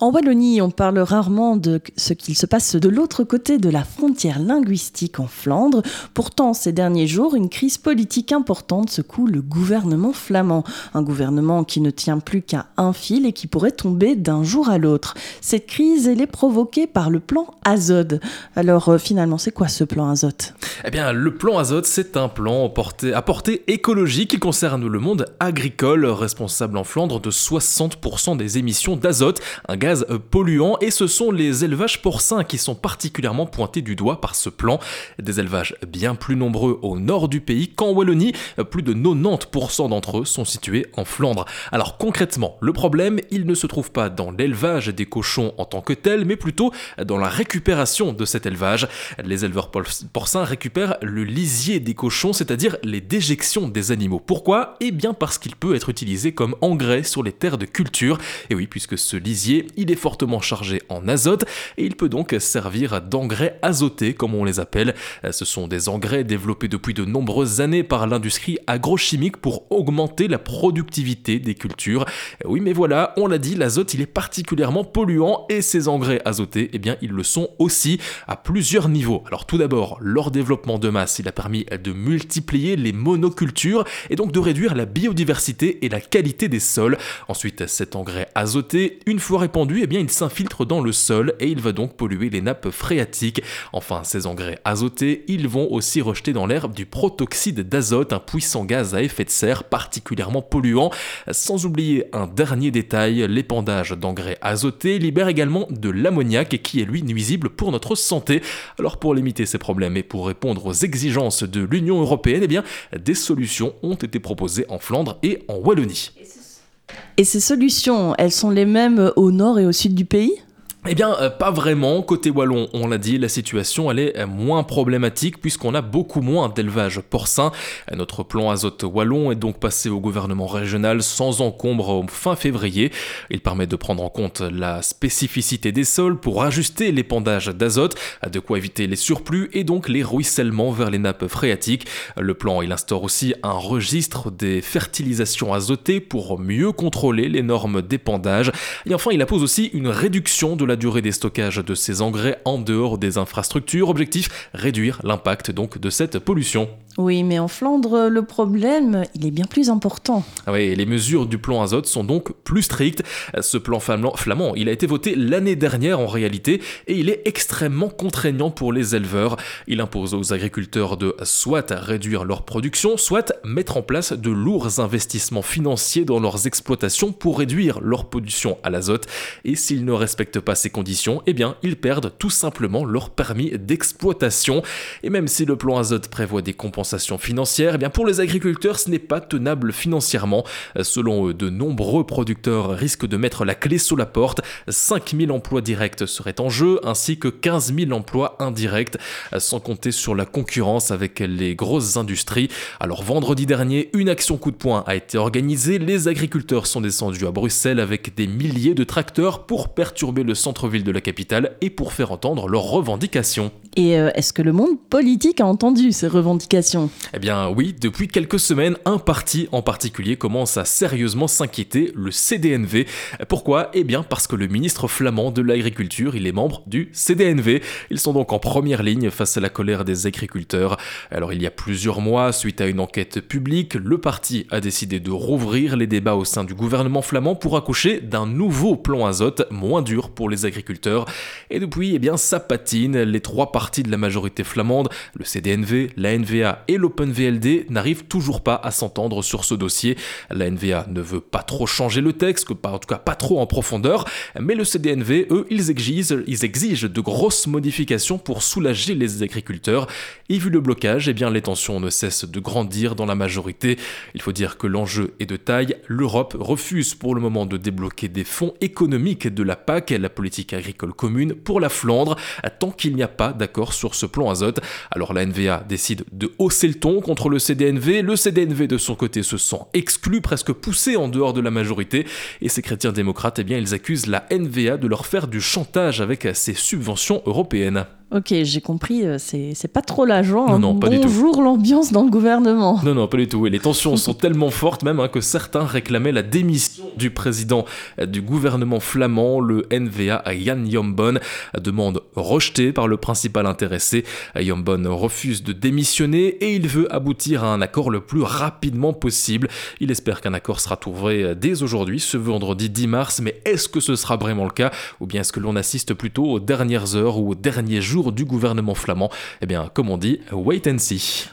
En Wallonie, on parle rarement de ce qu'il se passe de l'autre côté de la frontière linguistique en Flandre. Pourtant, ces derniers jours, une crise politique importante secoue le gouvernement flamand. Un gouvernement qui ne tient plus qu'à un fil et qui pourrait tomber d'un jour à l'autre. Cette crise, elle est provoquée par le plan Azode. Alors, euh, finalement, c'est quoi ce plan Azote? Eh bien, le plan Azote, c'est un plan à portée écologique qui concerne le monde agricole, responsable en Flandre de 60% des émissions d'azote, un gaz polluants et ce sont les élevages porcins qui sont particulièrement pointés du doigt par ce plan. Des élevages bien plus nombreux au nord du pays qu'en Wallonie, plus de 90% d'entre eux sont situés en Flandre. Alors concrètement, le problème, il ne se trouve pas dans l'élevage des cochons en tant que tel, mais plutôt dans la récupération de cet élevage. Les éleveurs porcins récupèrent le lisier des cochons, c'est-à-dire les déjections des animaux. Pourquoi? Eh bien parce qu'il peut être utilisé comme engrais sur les terres de culture. Et oui, puisque ce lisier, il est fortement chargé en azote et il peut donc servir d'engrais azotés comme on les appelle. Ce sont des engrais développés depuis de nombreuses années par l'industrie agrochimique pour augmenter la productivité des cultures. Oui mais voilà, on l'a dit, l'azote il est particulièrement polluant et ces engrais azotés, eh bien ils le sont aussi à plusieurs niveaux. Alors tout d'abord, leur développement de masse, il a permis de multiplier les monocultures et donc de réduire la biodiversité et la qualité des sols. Ensuite, cet engrais azoté, une fois répandu eh bien, il s'infiltre dans le sol et il va donc polluer les nappes phréatiques. Enfin, ces engrais azotés, ils vont aussi rejeter dans l'air du protoxyde d'azote, un puissant gaz à effet de serre particulièrement polluant. Sans oublier un dernier détail, l'épandage d'engrais azotés libère également de l'ammoniac qui est lui nuisible pour notre santé. Alors pour limiter ces problèmes et pour répondre aux exigences de l'Union européenne, eh des solutions ont été proposées en Flandre et en Wallonie. Ces solutions, elles sont les mêmes au nord et au sud du pays? Eh bien, euh, pas vraiment. Côté wallon, on l'a dit, la situation est euh, moins problématique puisqu'on a beaucoup moins d'élevage porcin. Euh, notre plan azote wallon est donc passé au gouvernement régional sans encombre fin février. Il permet de prendre en compte la spécificité des sols pour ajuster l'épandage d'azote, de quoi éviter les surplus et donc les ruissellements vers les nappes phréatiques. Le plan, il instaure aussi un registre des fertilisations azotées pour mieux contrôler les normes d'épandage. Et enfin, il impose aussi une réduction de la durée des stockages de ces engrais en dehors des infrastructures. Objectif, réduire l'impact donc de cette pollution. Oui, mais en Flandre, le problème, il est bien plus important. Ah oui, les mesures du plan azote sont donc plus strictes. Ce plan flamand, il a été voté l'année dernière en réalité, et il est extrêmement contraignant pour les éleveurs. Il impose aux agriculteurs de soit réduire leur production, soit mettre en place de lourds investissements financiers dans leurs exploitations pour réduire leur pollution à l'azote. Et s'ils ne respectent pas ces conditions, eh bien, ils perdent tout simplement leur permis d'exploitation. Et même si le plan azote prévoit des compensations financière, eh bien pour les agriculteurs, ce n'est pas tenable financièrement. Selon eux, de nombreux producteurs risquent de mettre la clé sous la porte. 5000 emplois directs seraient en jeu, ainsi que 15 000 emplois indirects, sans compter sur la concurrence avec les grosses industries. Alors vendredi dernier, une action coup de poing a été organisée. Les agriculteurs sont descendus à Bruxelles avec des milliers de tracteurs pour perturber le centre-ville de la capitale et pour faire entendre leurs revendications. Et euh, est-ce que le monde politique a entendu ces revendications? Eh bien oui, depuis quelques semaines, un parti en particulier commence à sérieusement s'inquiéter, le CDNV. Pourquoi? Eh bien parce que le ministre flamand de l'agriculture, il est membre du CDNV. Ils sont donc en première ligne face à la colère des agriculteurs. Alors il y a plusieurs mois, suite à une enquête publique, le parti a décidé de rouvrir les débats au sein du gouvernement flamand pour accoucher d'un nouveau plan azote moins dur pour les agriculteurs. Et depuis, eh bien ça patine, les trois partis de la majorité flamande, le CDNV, la NVA et l'OpenVLD n'arrivent toujours pas à s'entendre sur ce dossier. La NVA ne veut pas trop changer le texte, en tout cas pas trop en profondeur, mais le CDNV, eux, ils exigent, ils exigent de grosses modifications pour soulager les agriculteurs. Et vu le blocage, eh bien les tensions ne cessent de grandir dans la majorité. Il faut dire que l'enjeu est de taille. L'Europe refuse pour le moment de débloquer des fonds économiques de la PAC, la politique agricole commune, pour la Flandre, tant qu'il n'y a pas d'accord sur ce plan azote. Alors la NVA décide de hausser le ton contre le CDNV. Le CDNV de son côté se sent exclu, presque poussé en dehors de la majorité. Et ces chrétiens démocrates, eh bien, ils accusent la NVA de leur faire du chantage avec ses subventions européennes. Ok, j'ai compris, euh, c'est pas trop la joie. Non, hein. non, pas du tout. Bonjour l'ambiance dans le gouvernement. Non, non, pas du tout. Et les tensions sont tellement fortes même hein, que certains réclamaient la démission du président euh, du gouvernement flamand, le NVA Jan Jombon. Demande rejetée par le principal intéressé. Jombon refuse de démissionner et il veut aboutir à un accord le plus rapidement possible. Il espère qu'un accord sera trouvé dès aujourd'hui, ce vendredi 10 mars, mais est-ce que ce sera vraiment le cas? Ou bien est-ce que l'on assiste plutôt aux dernières heures ou aux derniers jours? Du gouvernement flamand Eh bien, comme on dit, wait and see.